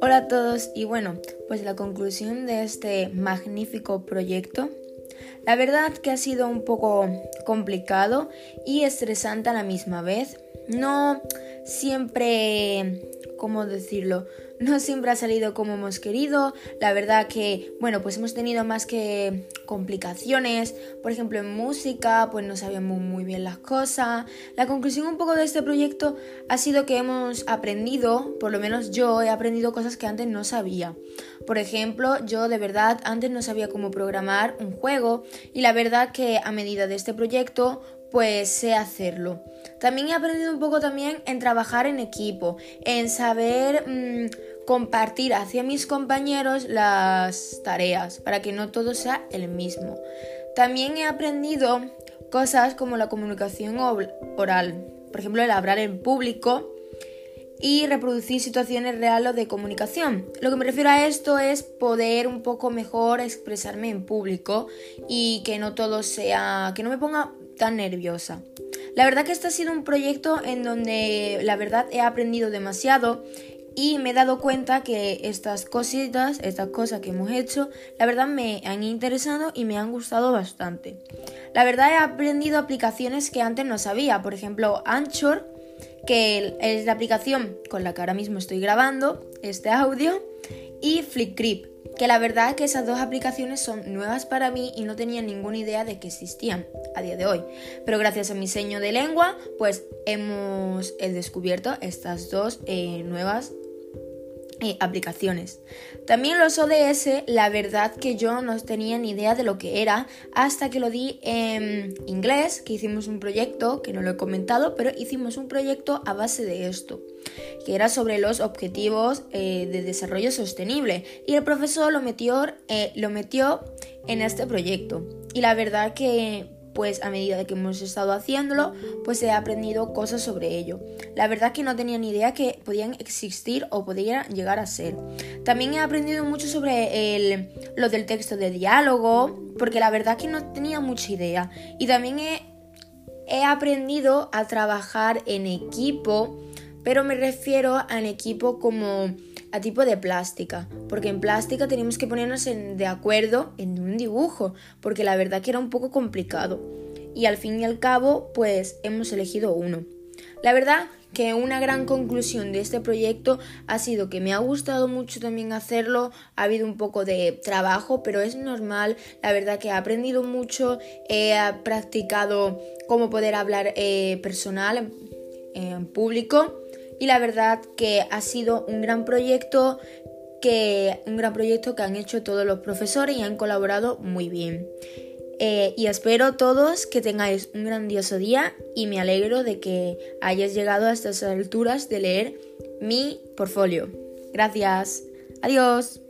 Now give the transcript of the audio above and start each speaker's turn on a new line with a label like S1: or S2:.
S1: Hola a todos y bueno, pues la conclusión de este magnífico proyecto. La verdad que ha sido un poco complicado y estresante a la misma vez. No siempre ¿cómo decirlo? No siempre ha salido como hemos querido. La verdad que, bueno, pues hemos tenido más que complicaciones. Por ejemplo, en música, pues no sabíamos muy bien las cosas. La conclusión un poco de este proyecto ha sido que hemos aprendido, por lo menos yo he aprendido cosas que antes no sabía. Por ejemplo, yo de verdad antes no sabía cómo programar un juego y la verdad que a medida de este proyecto pues sé hacerlo. También he aprendido un poco también en trabajar en equipo, en saber mm, compartir hacia mis compañeros las tareas, para que no todo sea el mismo. También he aprendido cosas como la comunicación oral, por ejemplo, el hablar en público y reproducir situaciones reales de comunicación. Lo que me refiero a esto es poder un poco mejor expresarme en público y que no todo sea, que no me ponga tan nerviosa. La verdad que este ha sido un proyecto en donde la verdad he aprendido demasiado y me he dado cuenta que estas cositas, estas cosas que hemos hecho, la verdad me han interesado y me han gustado bastante. La verdad he aprendido aplicaciones que antes no sabía, por ejemplo Anchor, que es la aplicación con la que ahora mismo estoy grabando este audio, y Flipgrid, que la verdad es que esas dos aplicaciones son nuevas para mí y no tenía ninguna idea de que existían a día de hoy. Pero gracias a mi seño de lengua, pues hemos descubierto estas dos eh, nuevas eh, aplicaciones. También los ODS, la verdad que yo no tenía ni idea de lo que era hasta que lo di en inglés, que hicimos un proyecto, que no lo he comentado, pero hicimos un proyecto a base de esto, que era sobre los objetivos eh, de desarrollo sostenible. Y el profesor lo metió, eh, lo metió en este proyecto. Y la verdad que pues a medida que hemos estado haciéndolo, pues he aprendido cosas sobre ello. La verdad que no tenía ni idea que podían existir o podían llegar a ser. También he aprendido mucho sobre el, lo del texto de diálogo, porque la verdad que no tenía mucha idea. Y también he aprendido a trabajar en equipo, pero me refiero al equipo como a tipo de plástica, porque en plástica teníamos que ponernos de acuerdo en un dibujo, porque la verdad que era un poco complicado. Y al fin y al cabo, pues hemos elegido uno. La verdad que una gran conclusión de este proyecto ha sido que me ha gustado mucho también hacerlo, ha habido un poco de trabajo, pero es normal, la verdad que he aprendido mucho, he practicado cómo poder hablar eh, personal en público y la verdad que ha sido un gran proyecto que un gran proyecto que han hecho todos los profesores y han colaborado muy bien. Eh, y espero todos que tengáis un grandioso día y me alegro de que hayas llegado a estas alturas de leer mi portfolio. Gracias. Adiós.